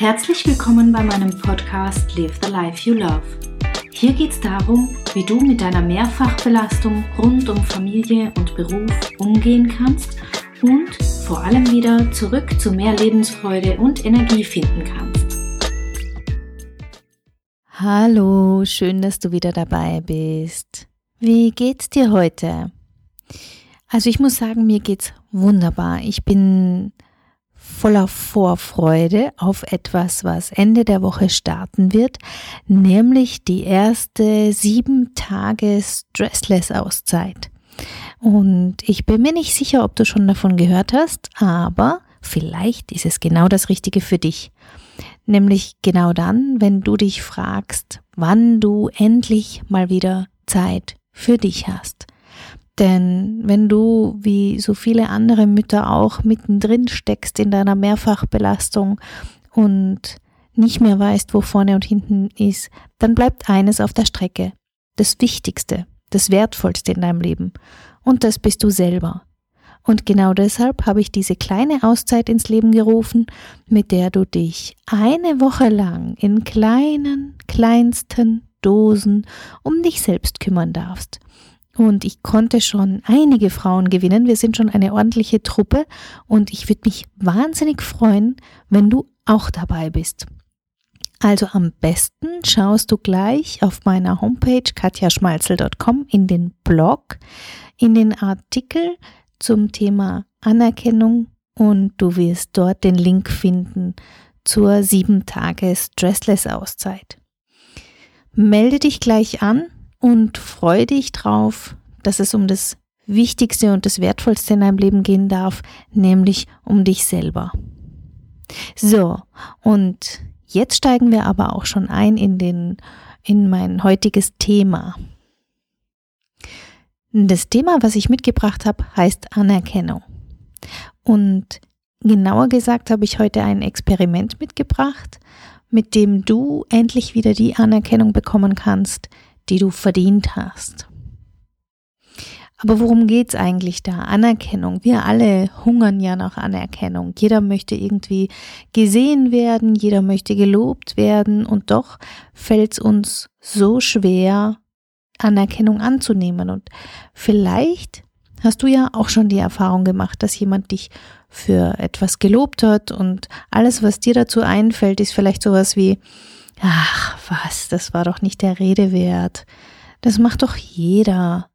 Herzlich willkommen bei meinem Podcast Live the Life You Love. Hier geht es darum, wie du mit deiner Mehrfachbelastung rund um Familie und Beruf umgehen kannst und vor allem wieder zurück zu mehr Lebensfreude und Energie finden kannst. Hallo, schön, dass du wieder dabei bist. Wie geht's dir heute? Also ich muss sagen, mir geht's wunderbar. Ich bin voller Vorfreude auf etwas, was Ende der Woche starten wird, nämlich die erste sieben Tage Stressless-Auszeit. Und ich bin mir nicht sicher, ob du schon davon gehört hast, aber vielleicht ist es genau das Richtige für dich. Nämlich genau dann, wenn du dich fragst, wann du endlich mal wieder Zeit für dich hast. Denn wenn du, wie so viele andere Mütter auch, mittendrin steckst in deiner Mehrfachbelastung und nicht mehr weißt, wo vorne und hinten ist, dann bleibt eines auf der Strecke. Das Wichtigste, das Wertvollste in deinem Leben. Und das bist du selber. Und genau deshalb habe ich diese kleine Auszeit ins Leben gerufen, mit der du dich eine Woche lang in kleinen, kleinsten Dosen um dich selbst kümmern darfst. Und ich konnte schon einige Frauen gewinnen. Wir sind schon eine ordentliche Truppe und ich würde mich wahnsinnig freuen, wenn du auch dabei bist. Also am besten schaust du gleich auf meiner Homepage katjaschmalzel.com in den Blog, in den Artikel zum Thema Anerkennung und du wirst dort den Link finden zur 7 Tage Stressless Auszeit. Melde dich gleich an und freu dich drauf, dass es um das Wichtigste und das Wertvollste in deinem Leben gehen darf, nämlich um dich selber. So, und jetzt steigen wir aber auch schon ein in den, in mein heutiges Thema. Das Thema, was ich mitgebracht habe, heißt Anerkennung. Und genauer gesagt habe ich heute ein Experiment mitgebracht, mit dem du endlich wieder die Anerkennung bekommen kannst, die du verdient hast. Aber worum geht's eigentlich da? Anerkennung. Wir alle hungern ja nach Anerkennung. Jeder möchte irgendwie gesehen werden, jeder möchte gelobt werden und doch fällt's uns so schwer, Anerkennung anzunehmen. Und vielleicht hast du ja auch schon die Erfahrung gemacht, dass jemand dich für etwas gelobt hat und alles, was dir dazu einfällt, ist vielleicht sowas wie, Ach, was, das war doch nicht der Rede wert. Das macht doch jeder.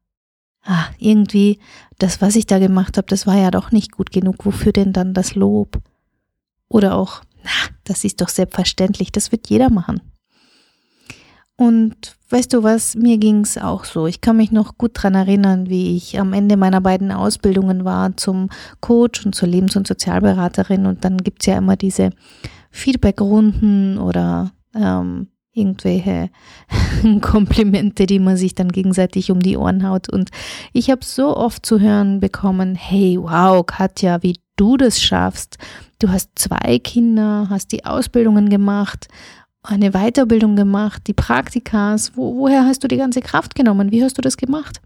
Ah, irgendwie, das, was ich da gemacht habe, das war ja doch nicht gut genug. Wofür denn dann das Lob? Oder auch, na, das ist doch selbstverständlich, das wird jeder machen. Und weißt du was, mir ging's auch so. Ich kann mich noch gut dran erinnern, wie ich am Ende meiner beiden Ausbildungen war zum Coach und zur Lebens- und Sozialberaterin. Und dann gibt's ja immer diese Feedbackrunden oder ähm, irgendwelche Komplimente, die man sich dann gegenseitig um die Ohren haut. Und ich habe so oft zu hören bekommen, hey, wow, Katja, wie du das schaffst. Du hast zwei Kinder, hast die Ausbildungen gemacht, eine Weiterbildung gemacht, die Praktikas. Wo, woher hast du die ganze Kraft genommen? Wie hast du das gemacht?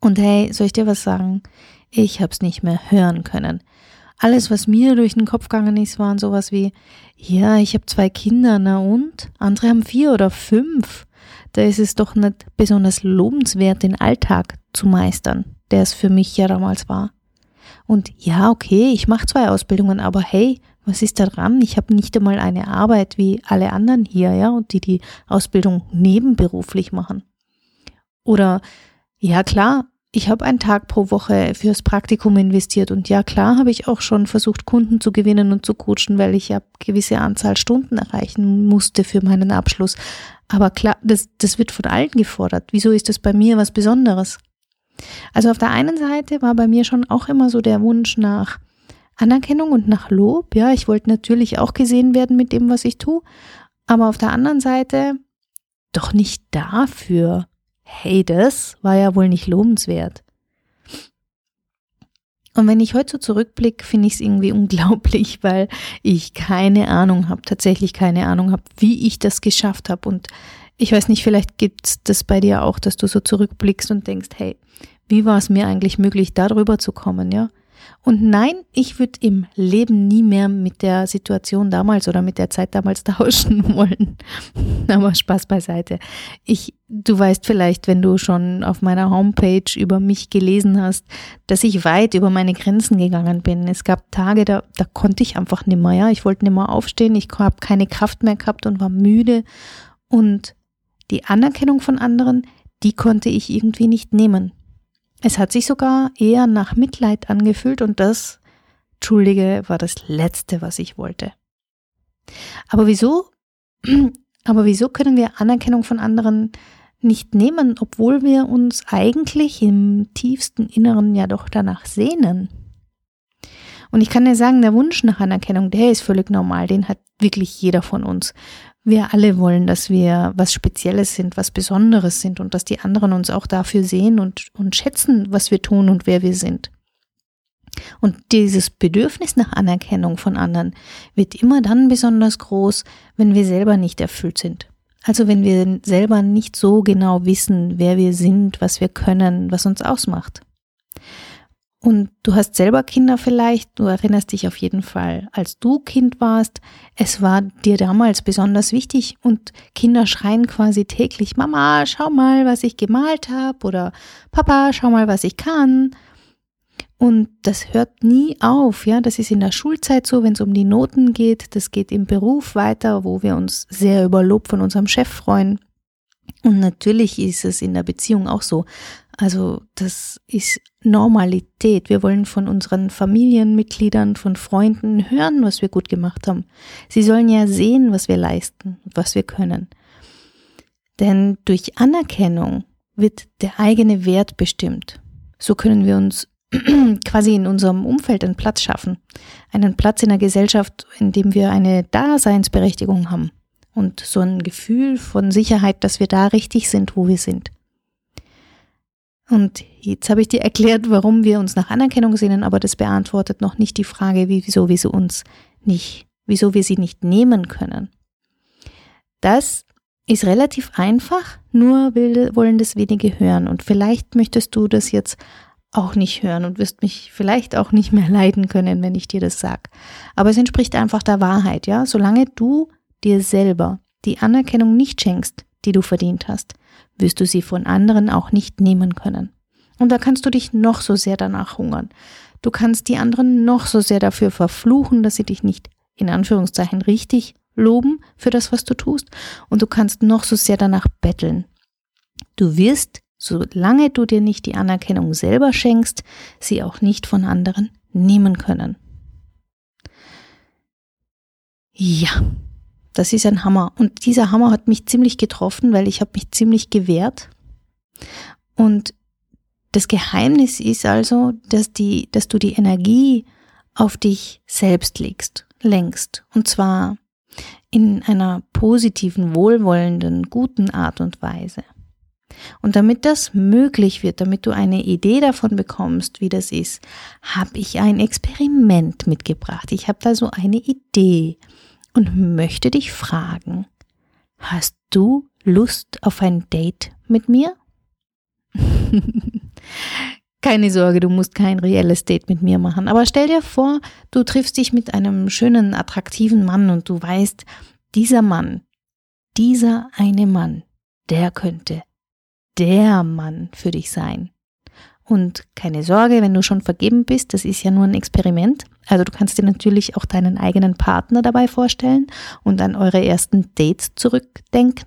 Und hey, soll ich dir was sagen? Ich habe es nicht mehr hören können alles, was mir durch den Kopf gegangen ist, waren sowas wie, ja, ich habe zwei Kinder, na und? Andere haben vier oder fünf. Da ist es doch nicht besonders lobenswert, den Alltag zu meistern, der es für mich ja damals war. Und ja, okay, ich mache zwei Ausbildungen, aber hey, was ist da dran? Ich habe nicht einmal eine Arbeit wie alle anderen hier, ja, und die die Ausbildung nebenberuflich machen. Oder ja, klar, ich habe einen Tag pro Woche fürs Praktikum investiert und ja klar habe ich auch schon versucht, Kunden zu gewinnen und zu coachen, weil ich ja gewisse Anzahl Stunden erreichen musste für meinen Abschluss. Aber klar, das, das wird von allen gefordert. Wieso ist das bei mir was Besonderes? Also auf der einen Seite war bei mir schon auch immer so der Wunsch nach Anerkennung und nach Lob. Ja, ich wollte natürlich auch gesehen werden mit dem, was ich tue. Aber auf der anderen Seite doch nicht dafür hey, das war ja wohl nicht lobenswert. Und wenn ich heute so zurückblicke, finde ich es irgendwie unglaublich, weil ich keine Ahnung habe, tatsächlich keine Ahnung habe, wie ich das geschafft habe. Und ich weiß nicht, vielleicht gibt es das bei dir auch, dass du so zurückblickst und denkst, hey, wie war es mir eigentlich möglich, darüber zu kommen, ja? Und nein, ich würde im Leben nie mehr mit der Situation damals oder mit der Zeit damals tauschen wollen. Aber Spaß beiseite. Ich, du weißt vielleicht, wenn du schon auf meiner Homepage über mich gelesen hast, dass ich weit über meine Grenzen gegangen bin. Es gab Tage, da, da konnte ich einfach nimmer, ja. Ich wollte nimmer aufstehen, ich habe keine Kraft mehr gehabt und war müde. Und die Anerkennung von anderen, die konnte ich irgendwie nicht nehmen. Es hat sich sogar eher nach Mitleid angefühlt und das, entschuldige, war das Letzte, was ich wollte. Aber wieso, aber wieso können wir Anerkennung von anderen nicht nehmen, obwohl wir uns eigentlich im tiefsten Inneren ja doch danach sehnen? Und ich kann dir sagen, der Wunsch nach Anerkennung, der ist völlig normal, den hat wirklich jeder von uns. Wir alle wollen, dass wir was Spezielles sind, was Besonderes sind und dass die anderen uns auch dafür sehen und, und schätzen, was wir tun und wer wir sind. Und dieses Bedürfnis nach Anerkennung von anderen wird immer dann besonders groß, wenn wir selber nicht erfüllt sind. Also wenn wir selber nicht so genau wissen, wer wir sind, was wir können, was uns ausmacht. Und du hast selber Kinder vielleicht, du erinnerst dich auf jeden Fall, als du Kind warst, es war dir damals besonders wichtig und Kinder schreien quasi täglich, Mama, schau mal, was ich gemalt habe oder Papa, schau mal, was ich kann. Und das hört nie auf, ja. Das ist in der Schulzeit so, wenn es um die Noten geht. Das geht im Beruf weiter, wo wir uns sehr über Lob von unserem Chef freuen. Und natürlich ist es in der Beziehung auch so. Also das ist Normalität. Wir wollen von unseren Familienmitgliedern, von Freunden hören, was wir gut gemacht haben. Sie sollen ja sehen, was wir leisten was wir können. Denn durch Anerkennung wird der eigene Wert bestimmt. So können wir uns quasi in unserem Umfeld einen Platz schaffen. Einen Platz in der Gesellschaft, in dem wir eine Daseinsberechtigung haben. Und so ein Gefühl von Sicherheit, dass wir da richtig sind, wo wir sind. Und jetzt habe ich dir erklärt, warum wir uns nach Anerkennung sehnen, aber das beantwortet noch nicht die Frage, wieso wir sie uns nicht, wieso wir sie nicht nehmen können. Das ist relativ einfach, nur wollen das wenige hören. Und vielleicht möchtest du das jetzt auch nicht hören und wirst mich vielleicht auch nicht mehr leiden können, wenn ich dir das sag. Aber es entspricht einfach der Wahrheit, ja. Solange du dir selber die Anerkennung nicht schenkst, die du verdient hast, wirst du sie von anderen auch nicht nehmen können. Und da kannst du dich noch so sehr danach hungern. Du kannst die anderen noch so sehr dafür verfluchen, dass sie dich nicht in Anführungszeichen richtig loben für das, was du tust. Und du kannst noch so sehr danach betteln. Du wirst, solange du dir nicht die Anerkennung selber schenkst, sie auch nicht von anderen nehmen können. Ja, das ist ein Hammer. Und dieser Hammer hat mich ziemlich getroffen, weil ich habe mich ziemlich gewehrt. Und das Geheimnis ist also, dass, die, dass du die Energie auf dich selbst legst, lenkst. Und zwar in einer positiven, wohlwollenden, guten Art und Weise. Und damit das möglich wird, damit du eine Idee davon bekommst, wie das ist, habe ich ein Experiment mitgebracht. Ich habe da so eine Idee und möchte dich fragen, hast du Lust auf ein Date mit mir? Keine Sorge, du musst kein reelles Date mit mir machen. Aber stell dir vor, du triffst dich mit einem schönen, attraktiven Mann und du weißt, dieser Mann, dieser eine Mann, der könnte der Mann für dich sein. Und keine Sorge, wenn du schon vergeben bist, das ist ja nur ein Experiment. Also du kannst dir natürlich auch deinen eigenen Partner dabei vorstellen und an eure ersten Dates zurückdenken.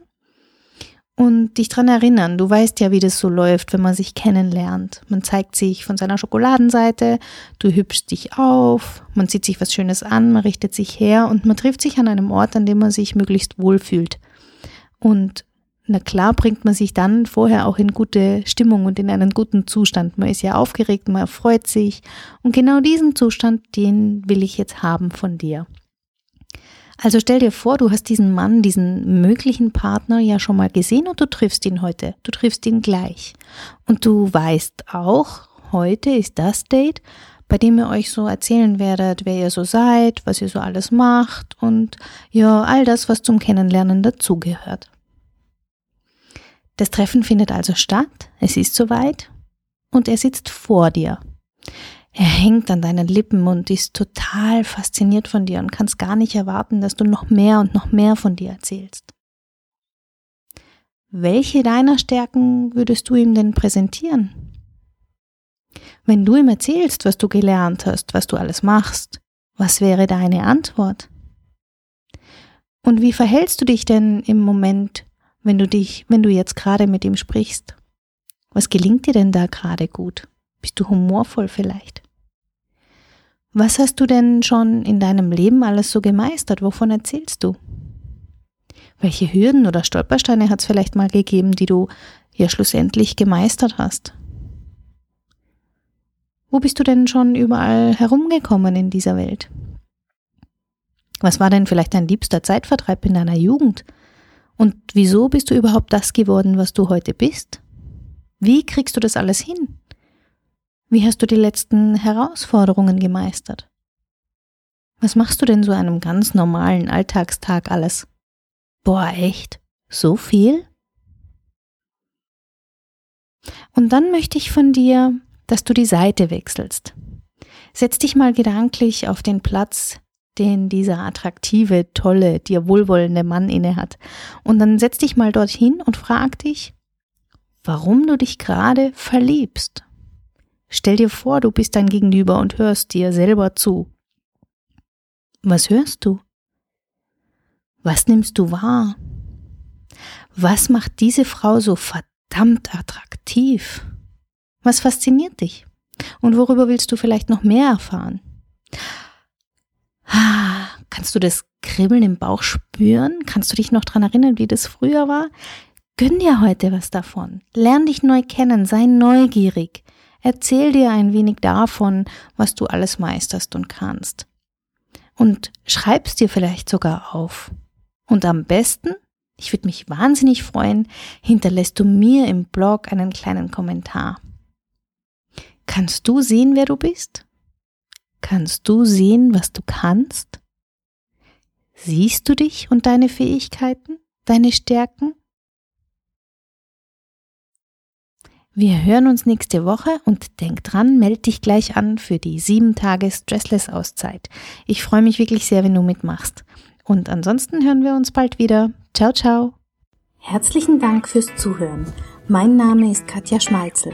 Und dich dran erinnern, du weißt ja, wie das so läuft, wenn man sich kennenlernt. Man zeigt sich von seiner Schokoladenseite, du hübschst dich auf, man zieht sich was Schönes an, man richtet sich her und man trifft sich an einem Ort, an dem man sich möglichst wohl fühlt. Und na klar bringt man sich dann vorher auch in gute Stimmung und in einen guten Zustand. Man ist ja aufgeregt, man freut sich. Und genau diesen Zustand, den will ich jetzt haben von dir. Also stell dir vor, du hast diesen Mann, diesen möglichen Partner ja schon mal gesehen und du triffst ihn heute. Du triffst ihn gleich. Und du weißt auch, heute ist das Date, bei dem ihr euch so erzählen werdet, wer ihr so seid, was ihr so alles macht und ja, all das, was zum Kennenlernen dazugehört. Das Treffen findet also statt, es ist soweit und er sitzt vor dir. Er hängt an deinen Lippen und ist total fasziniert von dir und kannst gar nicht erwarten, dass du noch mehr und noch mehr von dir erzählst. Welche deiner Stärken würdest du ihm denn präsentieren? Wenn du ihm erzählst, was du gelernt hast, was du alles machst, was wäre deine Antwort? Und wie verhältst du dich denn im Moment, wenn du dich, wenn du jetzt gerade mit ihm sprichst? Was gelingt dir denn da gerade gut? Bist du humorvoll vielleicht? Was hast du denn schon in deinem Leben alles so gemeistert? Wovon erzählst du? Welche Hürden oder Stolpersteine hat es vielleicht mal gegeben, die du ja schlussendlich gemeistert hast? Wo bist du denn schon überall herumgekommen in dieser Welt? Was war denn vielleicht dein liebster Zeitvertreib in deiner Jugend? Und wieso bist du überhaupt das geworden, was du heute bist? Wie kriegst du das alles hin? Wie hast du die letzten Herausforderungen gemeistert? Was machst du denn so einem ganz normalen Alltagstag alles? Boah, echt? So viel? Und dann möchte ich von dir, dass du die Seite wechselst. Setz dich mal gedanklich auf den Platz, den dieser attraktive, tolle, dir wohlwollende Mann inne hat. Und dann setz dich mal dorthin und frag dich, warum du dich gerade verliebst. Stell dir vor, du bist dein Gegenüber und hörst dir selber zu. Was hörst du? Was nimmst du wahr? Was macht diese Frau so verdammt attraktiv? Was fasziniert dich? Und worüber willst du vielleicht noch mehr erfahren? Kannst du das Kribbeln im Bauch spüren? Kannst du dich noch dran erinnern, wie das früher war? Gönn dir heute was davon. Lern dich neu kennen, sei neugierig. Erzähl dir ein wenig davon, was du alles meisterst und kannst. Und schreib's dir vielleicht sogar auf. Und am besten, ich würde mich wahnsinnig freuen, hinterlässt du mir im Blog einen kleinen Kommentar. Kannst du sehen, wer du bist? Kannst du sehen, was du kannst? Siehst du dich und deine Fähigkeiten, deine Stärken? Wir hören uns nächste Woche und denk dran, meld dich gleich an für die sieben Tage Stressless Auszeit. Ich freue mich wirklich sehr, wenn du mitmachst. Und ansonsten hören wir uns bald wieder. Ciao, ciao. Herzlichen Dank fürs Zuhören. Mein Name ist Katja Schmalzel.